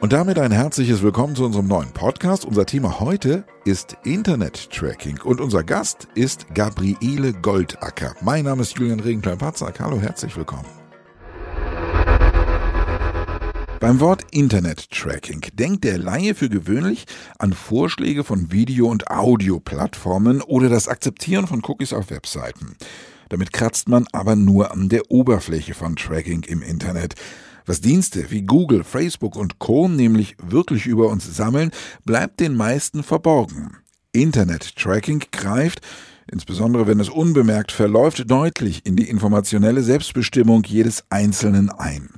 Und damit ein herzliches Willkommen zu unserem neuen Podcast. Unser Thema heute ist Internet-Tracking und unser Gast ist Gabriele Goldacker. Mein Name ist Julian Regenklein-Patzak. Hallo, herzlich willkommen. Beim Wort Internet-Tracking denkt der Laie für gewöhnlich an Vorschläge von Video- und Audioplattformen oder das Akzeptieren von Cookies auf Webseiten. Damit kratzt man aber nur an der Oberfläche von Tracking im Internet. Was Dienste wie Google, Facebook und Co. nämlich wirklich über uns sammeln, bleibt den meisten verborgen. Internet-Tracking greift, insbesondere wenn es unbemerkt verläuft, deutlich in die informationelle Selbstbestimmung jedes Einzelnen ein.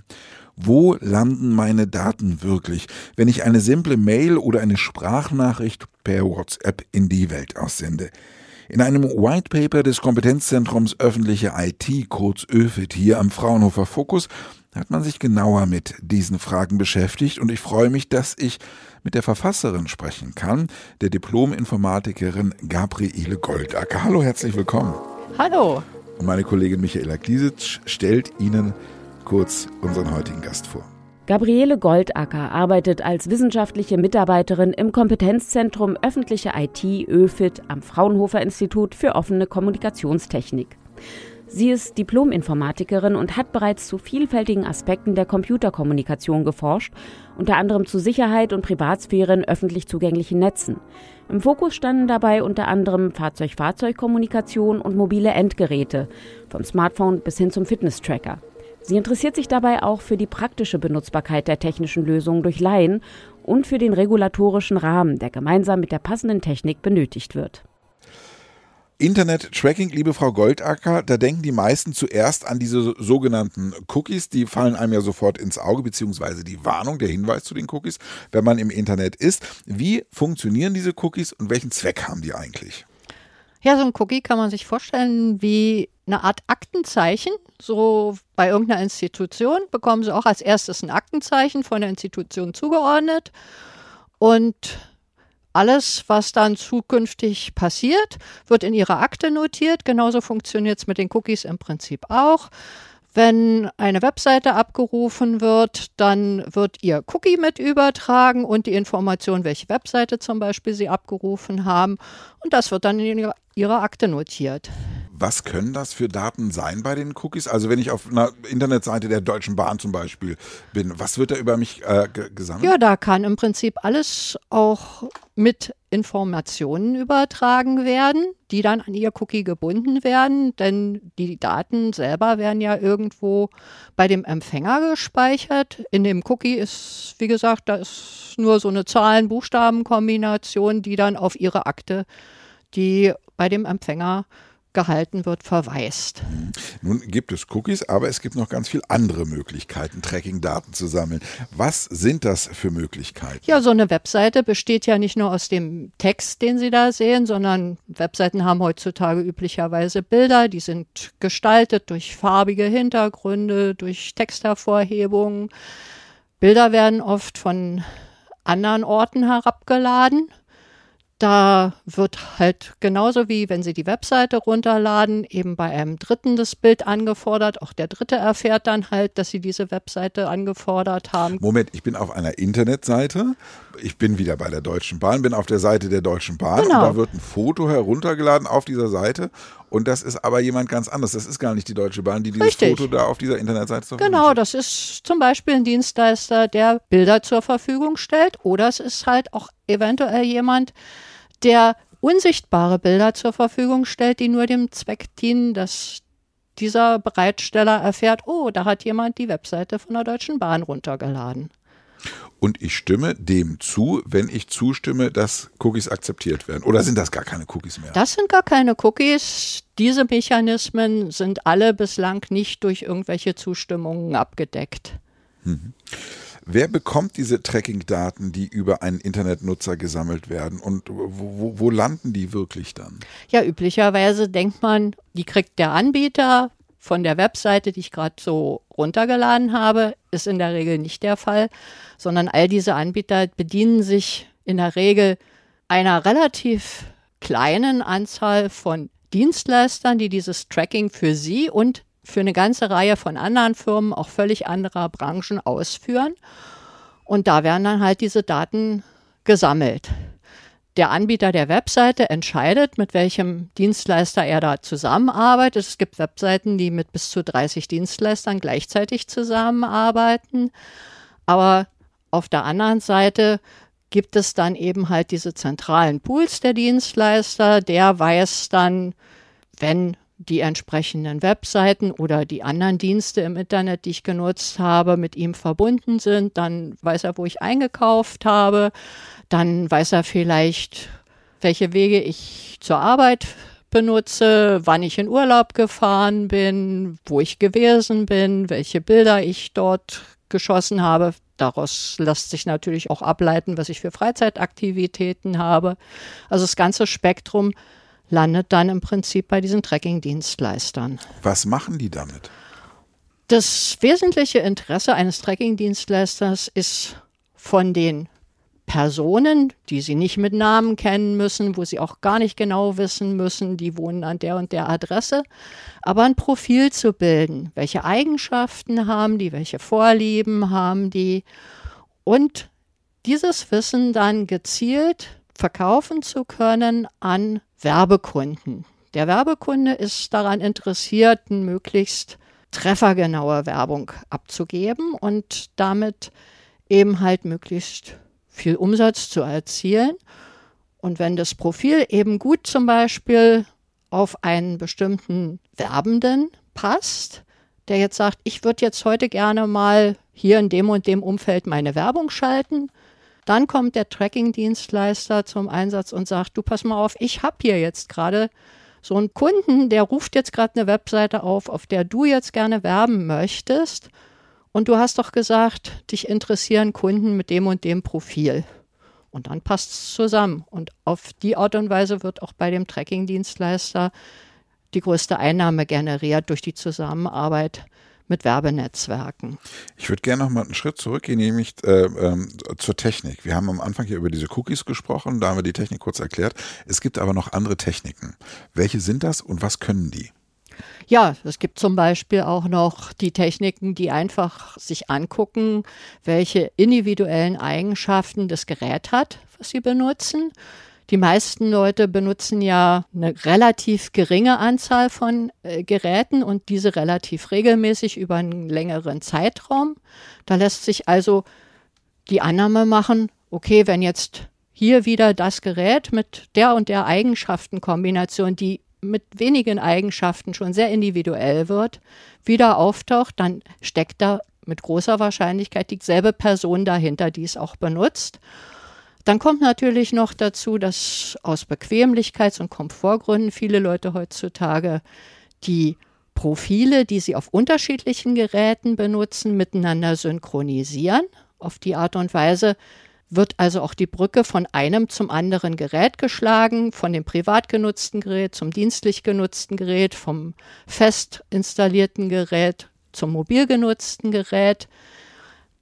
Wo landen meine Daten wirklich, wenn ich eine simple Mail oder eine Sprachnachricht per WhatsApp in die Welt aussende? In einem White Paper des Kompetenzzentrums öffentliche IT, kurz ÖFIT, hier am Fraunhofer Fokus, hat man sich genauer mit diesen Fragen beschäftigt und ich freue mich, dass ich mit der Verfasserin sprechen kann, der Diplom-Informatikerin Gabriele Goldacker. Hallo, herzlich willkommen. Hallo. Und meine Kollegin Michaela Gliesic stellt Ihnen kurz unseren heutigen Gast vor. Gabriele Goldacker arbeitet als wissenschaftliche Mitarbeiterin im Kompetenzzentrum öffentliche IT ÖFIT am Fraunhofer Institut für offene Kommunikationstechnik. Sie ist Diplom-Informatikerin und hat bereits zu vielfältigen Aspekten der Computerkommunikation geforscht, unter anderem zu Sicherheit und Privatsphäre in öffentlich zugänglichen Netzen. Im Fokus standen dabei unter anderem Fahrzeug-Fahrzeug-Kommunikation und mobile Endgeräte, vom Smartphone bis hin zum Fitness-Tracker. Sie interessiert sich dabei auch für die praktische Benutzbarkeit der technischen Lösungen durch Laien und für den regulatorischen Rahmen, der gemeinsam mit der passenden Technik benötigt wird. Internet-Tracking, liebe Frau Goldacker, da denken die meisten zuerst an diese sogenannten Cookies. Die fallen einem ja sofort ins Auge, beziehungsweise die Warnung, der Hinweis zu den Cookies, wenn man im Internet ist. Wie funktionieren diese Cookies und welchen Zweck haben die eigentlich? Ja, so ein Cookie kann man sich vorstellen wie eine Art Aktenzeichen. So bei irgendeiner Institution bekommen sie auch als erstes ein Aktenzeichen von der Institution zugeordnet. Und alles, was dann zukünftig passiert, wird in ihrer Akte notiert. Genauso funktioniert es mit den Cookies im Prinzip auch. Wenn eine Webseite abgerufen wird, dann wird ihr Cookie mit übertragen und die Information, welche Webseite zum Beispiel sie abgerufen haben. Und das wird dann in ihrer Akte notiert. Was können das für Daten sein bei den Cookies? Also wenn ich auf einer Internetseite der Deutschen Bahn zum Beispiel bin, was wird da über mich äh, gesammelt? Ja, da kann im Prinzip alles auch mit Informationen übertragen werden, die dann an ihr Cookie gebunden werden, denn die Daten selber werden ja irgendwo bei dem Empfänger gespeichert. In dem Cookie ist, wie gesagt, da ist nur so eine Zahlen-Buchstaben-Kombination, die dann auf ihre Akte, die bei dem Empfänger gehalten wird, verweist. Nun gibt es Cookies, aber es gibt noch ganz viele andere Möglichkeiten, Tracking-Daten zu sammeln. Was sind das für Möglichkeiten? Ja, so eine Webseite besteht ja nicht nur aus dem Text, den Sie da sehen, sondern Webseiten haben heutzutage üblicherweise Bilder, die sind gestaltet durch farbige Hintergründe, durch Texthervorhebungen. Bilder werden oft von anderen Orten herabgeladen da wird halt genauso wie wenn Sie die Webseite runterladen, eben bei einem Dritten das Bild angefordert. Auch der Dritte erfährt dann halt, dass Sie diese Webseite angefordert haben. Moment, ich bin auf einer Internetseite. Ich bin wieder bei der Deutschen Bahn, bin auf der Seite der Deutschen Bahn genau. und da wird ein Foto heruntergeladen auf dieser Seite. Und das ist aber jemand ganz anderes. Das ist gar nicht die Deutsche Bahn, die dieses Richtig. Foto da auf dieser Internetseite zur Genau, das ist zum Beispiel ein Dienstleister, der Bilder zur Verfügung stellt. Oder es ist halt auch eventuell jemand, der unsichtbare Bilder zur Verfügung stellt, die nur dem Zweck dienen, dass dieser Bereitsteller erfährt, oh, da hat jemand die Webseite von der Deutschen Bahn runtergeladen. Und ich stimme dem zu, wenn ich zustimme, dass Cookies akzeptiert werden. Oder sind das gar keine Cookies mehr? Das sind gar keine Cookies. Diese Mechanismen sind alle bislang nicht durch irgendwelche Zustimmungen abgedeckt. Mhm. Wer bekommt diese Tracking-Daten, die über einen Internetnutzer gesammelt werden und wo, wo, landen die wirklich dann? Ja, üblicherweise denkt man, die kriegt der Anbieter von der Webseite, die ich gerade so runtergeladen habe, ist in der Regel nicht der Fall, sondern all diese Anbieter bedienen sich in der Regel einer relativ kleinen Anzahl von Dienstleistern, die dieses Tracking für sie und für eine ganze Reihe von anderen Firmen, auch völlig anderer Branchen ausführen. Und da werden dann halt diese Daten gesammelt. Der Anbieter der Webseite entscheidet, mit welchem Dienstleister er da zusammenarbeitet. Es gibt Webseiten, die mit bis zu 30 Dienstleistern gleichzeitig zusammenarbeiten. Aber auf der anderen Seite gibt es dann eben halt diese zentralen Pools der Dienstleister. Der weiß dann, wenn die entsprechenden Webseiten oder die anderen Dienste im Internet, die ich genutzt habe, mit ihm verbunden sind. Dann weiß er, wo ich eingekauft habe. Dann weiß er vielleicht, welche Wege ich zur Arbeit benutze, wann ich in Urlaub gefahren bin, wo ich gewesen bin, welche Bilder ich dort geschossen habe. Daraus lässt sich natürlich auch ableiten, was ich für Freizeitaktivitäten habe. Also das ganze Spektrum landet dann im Prinzip bei diesen Tracking-Dienstleistern. Was machen die damit? Das wesentliche Interesse eines Tracking-Dienstleisters ist von den Personen, die sie nicht mit Namen kennen müssen, wo sie auch gar nicht genau wissen müssen, die wohnen an der und der Adresse, aber ein Profil zu bilden. Welche Eigenschaften haben die, welche Vorlieben haben die und dieses Wissen dann gezielt verkaufen zu können an Werbekunden. Der Werbekunde ist daran interessiert, möglichst treffergenaue Werbung abzugeben und damit eben halt möglichst viel Umsatz zu erzielen. Und wenn das Profil eben gut zum Beispiel auf einen bestimmten Werbenden passt, der jetzt sagt, ich würde jetzt heute gerne mal hier in dem und dem Umfeld meine Werbung schalten, dann kommt der Tracking-Dienstleister zum Einsatz und sagt, du pass mal auf, ich habe hier jetzt gerade so einen Kunden, der ruft jetzt gerade eine Webseite auf, auf der du jetzt gerne werben möchtest. Und du hast doch gesagt, dich interessieren Kunden mit dem und dem Profil. Und dann passt es zusammen. Und auf die Art und Weise wird auch bei dem Tracking-Dienstleister die größte Einnahme generiert durch die Zusammenarbeit mit Werbenetzwerken. Ich würde gerne noch mal einen Schritt zurückgehen, nämlich äh, ähm, zur Technik. Wir haben am Anfang hier über diese Cookies gesprochen, da haben wir die Technik kurz erklärt. Es gibt aber noch andere Techniken. Welche sind das und was können die? Ja, es gibt zum Beispiel auch noch die Techniken, die einfach sich angucken, welche individuellen Eigenschaften das Gerät hat, was sie benutzen. Die meisten Leute benutzen ja eine relativ geringe Anzahl von äh, Geräten und diese relativ regelmäßig über einen längeren Zeitraum. Da lässt sich also die Annahme machen, okay, wenn jetzt hier wieder das Gerät mit der und der Eigenschaftenkombination, die mit wenigen Eigenschaften schon sehr individuell wird, wieder auftaucht, dann steckt da mit großer Wahrscheinlichkeit dieselbe Person dahinter, die es auch benutzt. Dann kommt natürlich noch dazu, dass aus Bequemlichkeits- und Komfortgründen viele Leute heutzutage die Profile, die sie auf unterschiedlichen Geräten benutzen, miteinander synchronisieren. Auf die Art und Weise wird also auch die Brücke von einem zum anderen Gerät geschlagen, von dem privat genutzten Gerät zum dienstlich genutzten Gerät, vom fest installierten Gerät zum mobil genutzten Gerät.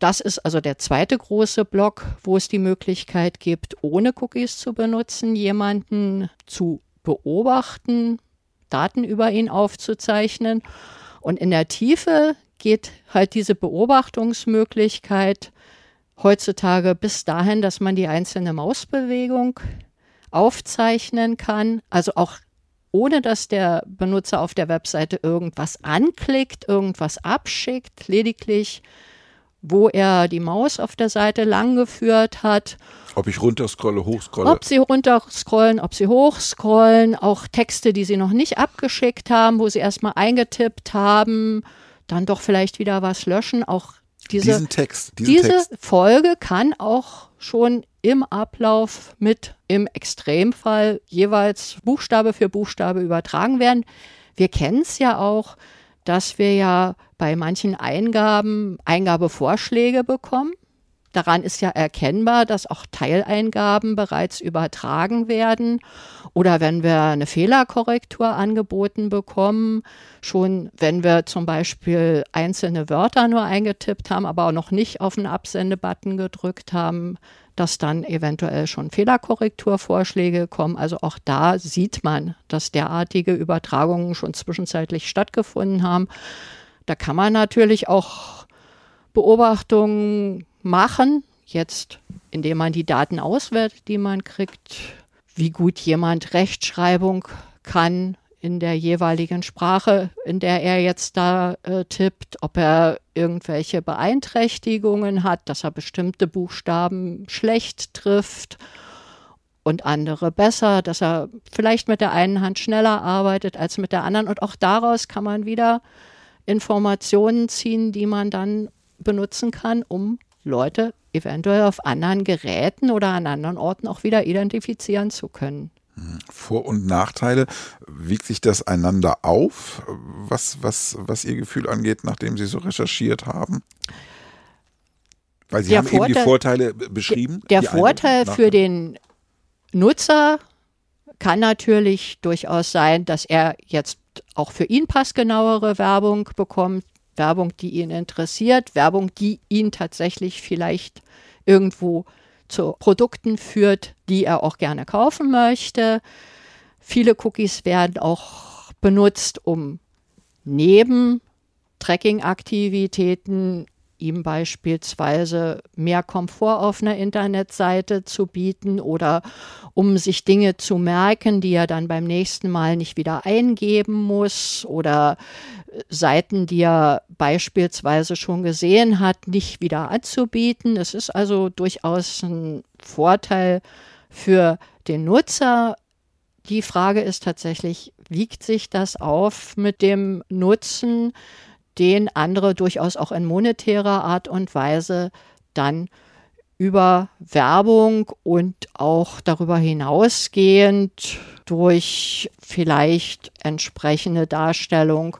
Das ist also der zweite große Block, wo es die Möglichkeit gibt, ohne Cookies zu benutzen, jemanden zu beobachten, Daten über ihn aufzuzeichnen. Und in der Tiefe geht halt diese Beobachtungsmöglichkeit heutzutage bis dahin, dass man die einzelne Mausbewegung aufzeichnen kann, also auch ohne dass der Benutzer auf der Webseite irgendwas anklickt, irgendwas abschickt, lediglich wo er die Maus auf der Seite langgeführt hat. Ob ich runterscrolle, hochscrolle. Ob sie runterscrollen, ob sie hochscrollen, auch Texte, die sie noch nicht abgeschickt haben, wo sie erstmal eingetippt haben, dann doch vielleicht wieder was löschen. Auch diese, diesen Text, diesen diese Text. Folge kann auch schon im Ablauf mit im Extremfall jeweils Buchstabe für Buchstabe übertragen werden. Wir kennen es ja auch, dass wir ja bei manchen Eingaben Eingabevorschläge bekommen. Daran ist ja erkennbar, dass auch Teileingaben bereits übertragen werden. Oder wenn wir eine Fehlerkorrektur angeboten bekommen, schon wenn wir zum Beispiel einzelne Wörter nur eingetippt haben, aber auch noch nicht auf den Absendebutton gedrückt haben, dass dann eventuell schon Fehlerkorrekturvorschläge kommen. Also auch da sieht man, dass derartige Übertragungen schon zwischenzeitlich stattgefunden haben. Da kann man natürlich auch Beobachtungen machen, jetzt indem man die Daten auswertet, die man kriegt, wie gut jemand Rechtschreibung kann in der jeweiligen Sprache, in der er jetzt da äh, tippt, ob er irgendwelche Beeinträchtigungen hat, dass er bestimmte Buchstaben schlecht trifft und andere besser, dass er vielleicht mit der einen Hand schneller arbeitet als mit der anderen. Und auch daraus kann man wieder Informationen ziehen, die man dann benutzen kann, um Leute eventuell auf anderen Geräten oder an anderen Orten auch wieder identifizieren zu können. Vor- und Nachteile, wiegt sich das einander auf, was, was, was Ihr Gefühl angeht, nachdem Sie so recherchiert haben? Weil Sie Der haben eben die Vorteil- Vorteile beschrieben. Der Vorteil für den Nutzer kann natürlich durchaus sein, dass er jetzt auch für ihn passgenauere Werbung bekommt, Werbung, die ihn interessiert, Werbung, die ihn tatsächlich vielleicht irgendwo zu Produkten führt, die er auch gerne kaufen möchte. Viele Cookies werden auch benutzt, um neben Tracking-Aktivitäten ihm beispielsweise mehr Komfort auf einer Internetseite zu bieten oder um sich Dinge zu merken, die er dann beim nächsten Mal nicht wieder eingeben muss oder äh, Seiten, die er beispielsweise schon gesehen hat, nicht wieder anzubieten. Es ist also durchaus ein Vorteil für den Nutzer. Die Frage ist tatsächlich, wiegt sich das auf mit dem Nutzen, den andere durchaus auch in monetärer Art und Weise dann über Werbung und auch darüber hinausgehend durch vielleicht entsprechende Darstellung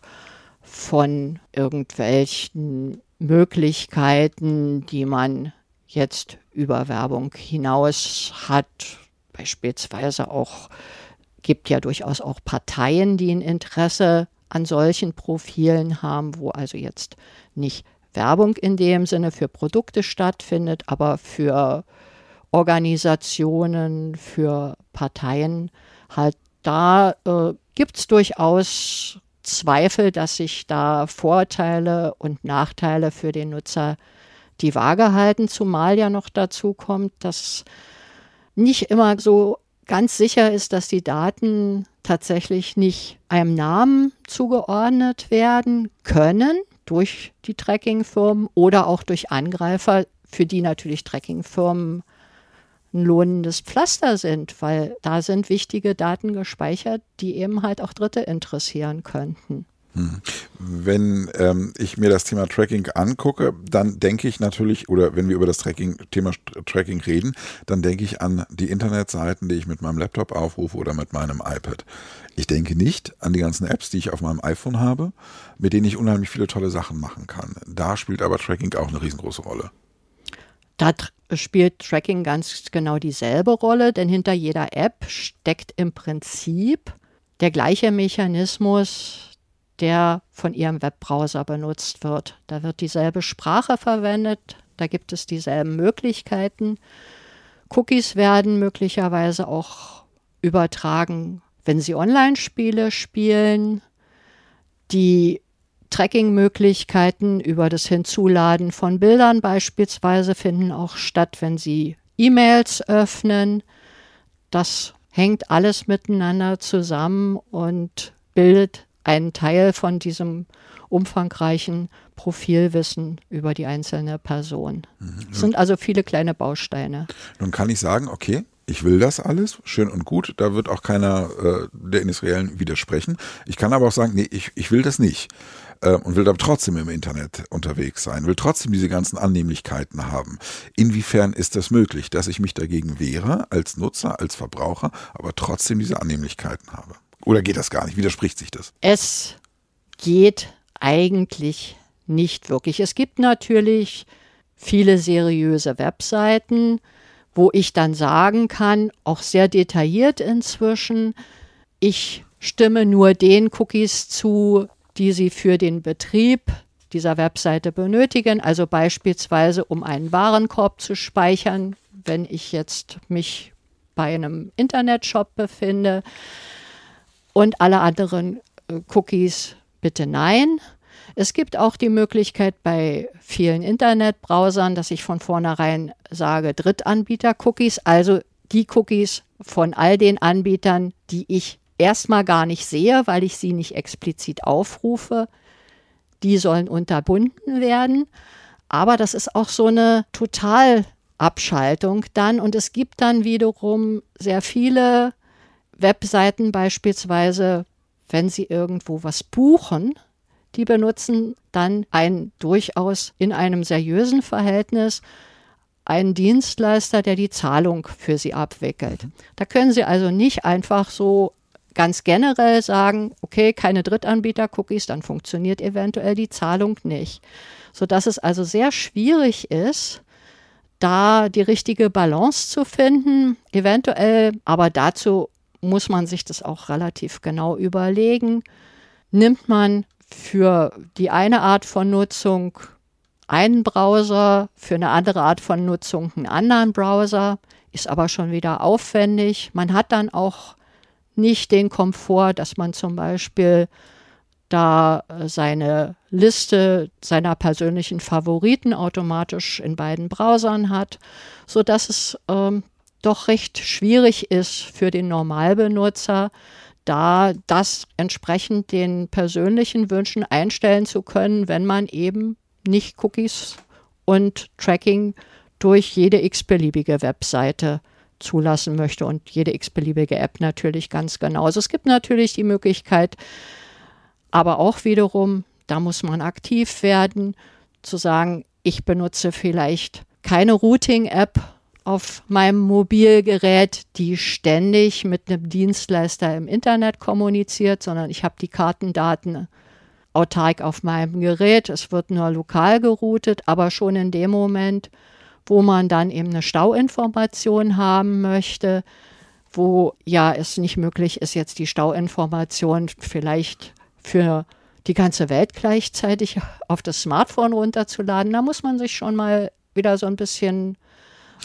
von irgendwelchen Möglichkeiten, die man jetzt über Werbung hinaus hat. Beispielsweise auch gibt ja durchaus auch Parteien, die ein Interesse an solchen Profilen haben, wo also jetzt nicht Werbung in dem Sinne für Produkte stattfindet, aber für Organisationen, für Parteien halt da äh, gibt es durchaus Zweifel, dass sich da Vorteile und Nachteile für den Nutzer die Waage halten, zumal ja noch dazu kommt, dass nicht immer so ganz sicher ist, dass die Daten tatsächlich nicht einem Namen zugeordnet werden können durch die Trackingfirmen oder auch durch Angreifer, für die natürlich Trackingfirmen ein lohnendes Pflaster sind, weil da sind wichtige Daten gespeichert, die eben halt auch Dritte interessieren könnten. Wenn ähm, ich mir das Thema Tracking angucke, dann denke ich natürlich, oder wenn wir über das Tracking, Thema Tracking reden, dann denke ich an die Internetseiten, die ich mit meinem Laptop aufrufe oder mit meinem iPad. Ich denke nicht an die ganzen Apps, die ich auf meinem iPhone habe, mit denen ich unheimlich viele tolle Sachen machen kann. Da spielt aber Tracking auch eine riesengroße Rolle. Da spielt Tracking ganz genau dieselbe Rolle, denn hinter jeder App steckt im Prinzip der gleiche Mechanismus, der von Ihrem Webbrowser benutzt wird. Da wird dieselbe Sprache verwendet, da gibt es dieselben Möglichkeiten. Cookies werden möglicherweise auch übertragen, wenn Sie Online-Spiele spielen. Die Tracking-Möglichkeiten über das Hinzuladen von Bildern beispielsweise finden auch statt, wenn Sie E-Mails öffnen. Das hängt alles miteinander zusammen und bildet einen Teil von diesem umfangreichen Profilwissen über die einzelne Person. Es sind also viele kleine Bausteine. Nun kann ich sagen, okay, ich will das alles, schön und gut, da wird auch keiner äh, der Industriellen widersprechen. Ich kann aber auch sagen, nee, ich, ich will das nicht äh, und will da trotzdem im Internet unterwegs sein, will trotzdem diese ganzen Annehmlichkeiten haben. Inwiefern ist das möglich, dass ich mich dagegen wehre, als Nutzer, als Verbraucher, aber trotzdem diese Annehmlichkeiten habe? Oder geht das gar nicht? Widerspricht sich das? Es geht eigentlich nicht wirklich. Es gibt natürlich viele seriöse Webseiten, wo ich dann sagen kann, auch sehr detailliert inzwischen, ich stimme nur den Cookies zu, die Sie für den Betrieb dieser Webseite benötigen, also beispielsweise um einen Warenkorb zu speichern, wenn ich jetzt mich bei einem Internetshop befinde und alle anderen äh, Cookies bitte nein. Es gibt auch die Möglichkeit bei vielen Internetbrowsern, dass ich von vornherein sage Drittanbieter-Cookies, also die Cookies von all den Anbietern, die ich erstmal gar nicht sehe, weil ich sie nicht explizit aufrufe. Die sollen unterbunden werden. Aber das ist auch so eine Totalabschaltung dann. Und es gibt dann wiederum sehr viele Webseiten beispielsweise, wenn sie irgendwo was buchen, die benutzen dann ein durchaus in einem seriösen Verhältnis einen Dienstleister, der die Zahlung für sie abwickelt. Da können Sie also nicht einfach so ganz generell sagen, okay, keine Drittanbieter-Cookies, dann funktioniert eventuell die Zahlung nicht. Sodass es also sehr schwierig ist, da die richtige Balance zu finden, eventuell, aber dazu muss man sich das auch relativ genau überlegen. Nimmt man für die eine Art von Nutzung einen Browser, für eine andere Art von Nutzung einen anderen Browser, ist aber schon wieder aufwendig. Man hat dann auch nicht den Komfort, dass man zum Beispiel da äh, seine Liste seiner persönlichen Favoriten automatisch in beiden Browsern hat, so dass es ähm, doch recht schwierig ist für den Normalbenutzer, da das entsprechend den persönlichen Wünschen einstellen zu können, wenn man eben nicht Cookies und Tracking durch jede x-beliebige Webseite zulassen möchte und jede x-beliebige App natürlich ganz genauso. Es gibt natürlich die Möglichkeit, aber auch wiederum, da muss man aktiv werden, zu sagen, ich benutze vielleicht keine Routing-App auf meinem Mobilgerät, die ständig mit einem Dienstleister im Internet kommuniziert, sondern ich habe die Kartendaten autark auf meinem Gerät. Es wird nur lokal geroutet, aber schon in dem Moment, wo man dann eben eine Stauinformation haben möchte, wo ja es nicht möglich ist, jetzt die Stauinformation vielleicht für die ganze Welt gleichzeitig auf das Smartphone runterzuladen, da muss man sich schon mal wieder so ein bisschen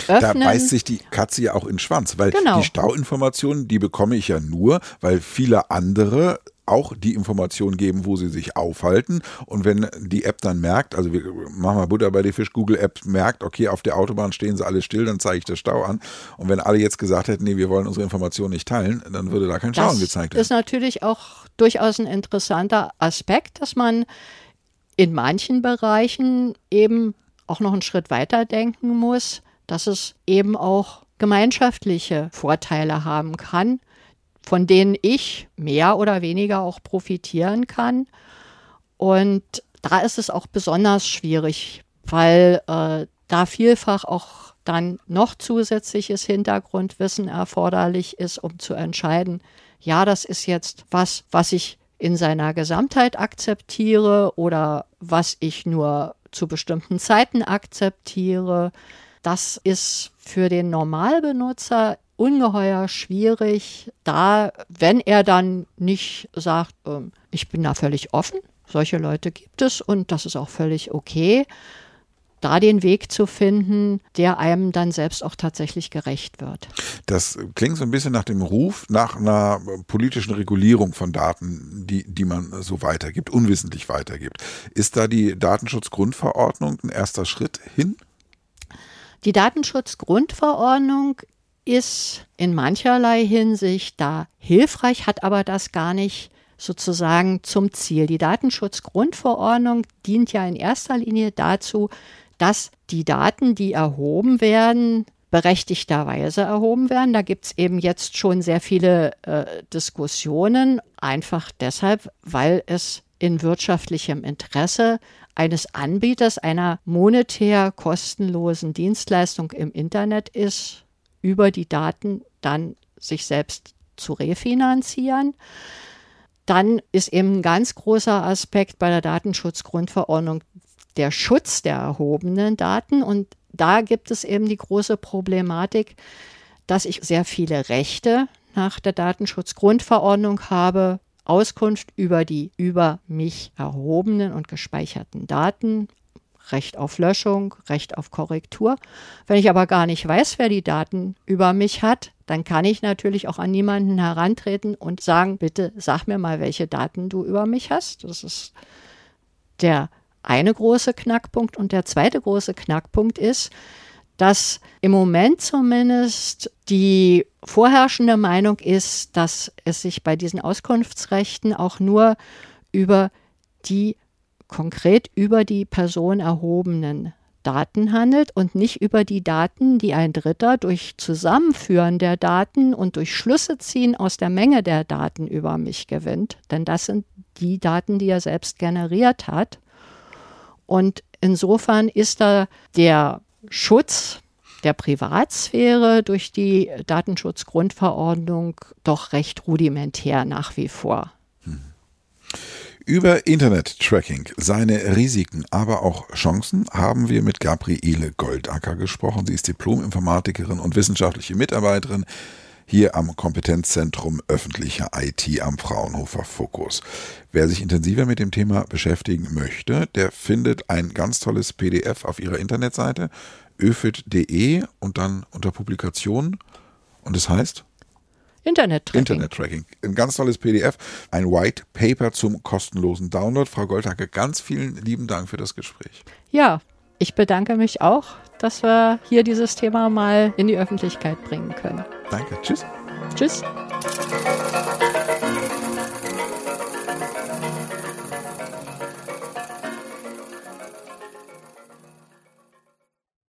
Öffnen. Da beißt sich die Katze ja auch in den Schwanz, weil genau. die Stauinformationen, die bekomme ich ja nur, weil viele andere auch die Information geben, wo sie sich aufhalten. Und wenn die App dann merkt, also wir machen mal Butter bei die Fisch, Google App merkt, okay, auf der Autobahn stehen sie alle still, dann zeige ich das Stau an. Und wenn alle jetzt gesagt hätten, nee, wir wollen unsere Information nicht teilen, dann würde da kein Stau angezeigt werden. Das ist natürlich auch durchaus ein interessanter Aspekt, dass man in manchen Bereichen eben auch noch einen Schritt weiter denken muss dass es eben auch gemeinschaftliche Vorteile haben kann, von denen ich mehr oder weniger auch profitieren kann. Und da ist es auch besonders schwierig, weil äh, da vielfach auch dann noch zusätzliches Hintergrundwissen erforderlich ist, um zu entscheiden, ja, das ist jetzt was, was ich in seiner Gesamtheit akzeptiere oder was ich nur zu bestimmten Zeiten akzeptiere. Das ist für den Normalbenutzer ungeheuer schwierig, da, wenn er dann nicht sagt, äh, ich bin da völlig offen, solche Leute gibt es und das ist auch völlig okay, da den Weg zu finden, der einem dann selbst auch tatsächlich gerecht wird. Das klingt so ein bisschen nach dem Ruf nach einer politischen Regulierung von Daten, die, die man so weitergibt, unwissentlich weitergibt. Ist da die Datenschutzgrundverordnung ein erster Schritt hin? Die Datenschutzgrundverordnung ist in mancherlei Hinsicht da hilfreich, hat aber das gar nicht sozusagen zum Ziel. Die Datenschutzgrundverordnung dient ja in erster Linie dazu, dass die Daten, die erhoben werden, berechtigterweise erhoben werden. Da gibt es eben jetzt schon sehr viele äh, Diskussionen, einfach deshalb, weil es in wirtschaftlichem Interesse eines Anbieters einer monetär kostenlosen Dienstleistung im Internet ist, über die Daten dann sich selbst zu refinanzieren. Dann ist eben ein ganz großer Aspekt bei der Datenschutzgrundverordnung der Schutz der erhobenen Daten. Und da gibt es eben die große Problematik, dass ich sehr viele Rechte nach der Datenschutzgrundverordnung habe, Auskunft über die über mich erhobenen und gespeicherten Daten, Recht auf Löschung, Recht auf Korrektur. Wenn ich aber gar nicht weiß, wer die Daten über mich hat, dann kann ich natürlich auch an niemanden herantreten und sagen, bitte sag mir mal, welche Daten du über mich hast. Das ist der eine große Knackpunkt. Und der zweite große Knackpunkt ist, dass im Moment zumindest die vorherrschende Meinung ist, dass es sich bei diesen Auskunftsrechten auch nur über die konkret über die Person erhobenen Daten handelt und nicht über die Daten, die ein Dritter durch Zusammenführen der Daten und durch Schlüsse ziehen aus der Menge der Daten über mich gewinnt. Denn das sind die Daten, die er selbst generiert hat. Und insofern ist da der Schutz der Privatsphäre durch die Datenschutzgrundverordnung doch recht rudimentär nach wie vor. Hm. Über Internet-Tracking, seine Risiken, aber auch Chancen haben wir mit Gabriele Goldacker gesprochen. Sie ist Diplom-Informatikerin und wissenschaftliche Mitarbeiterin hier am Kompetenzzentrum öffentlicher IT am Fraunhofer Fokus. Wer sich intensiver mit dem Thema beschäftigen möchte, der findet ein ganz tolles PDF auf ihrer Internetseite öfit.de und dann unter Publikationen. Und es das heißt? Internet-Tracking. Internet-Tracking. Ein ganz tolles PDF, ein White Paper zum kostenlosen Download. Frau Goldhacke, ganz vielen lieben Dank für das Gespräch. Ja, ich bedanke mich auch, dass wir hier dieses Thema mal in die Öffentlichkeit bringen können. Danke. Tschüss. Tschüss.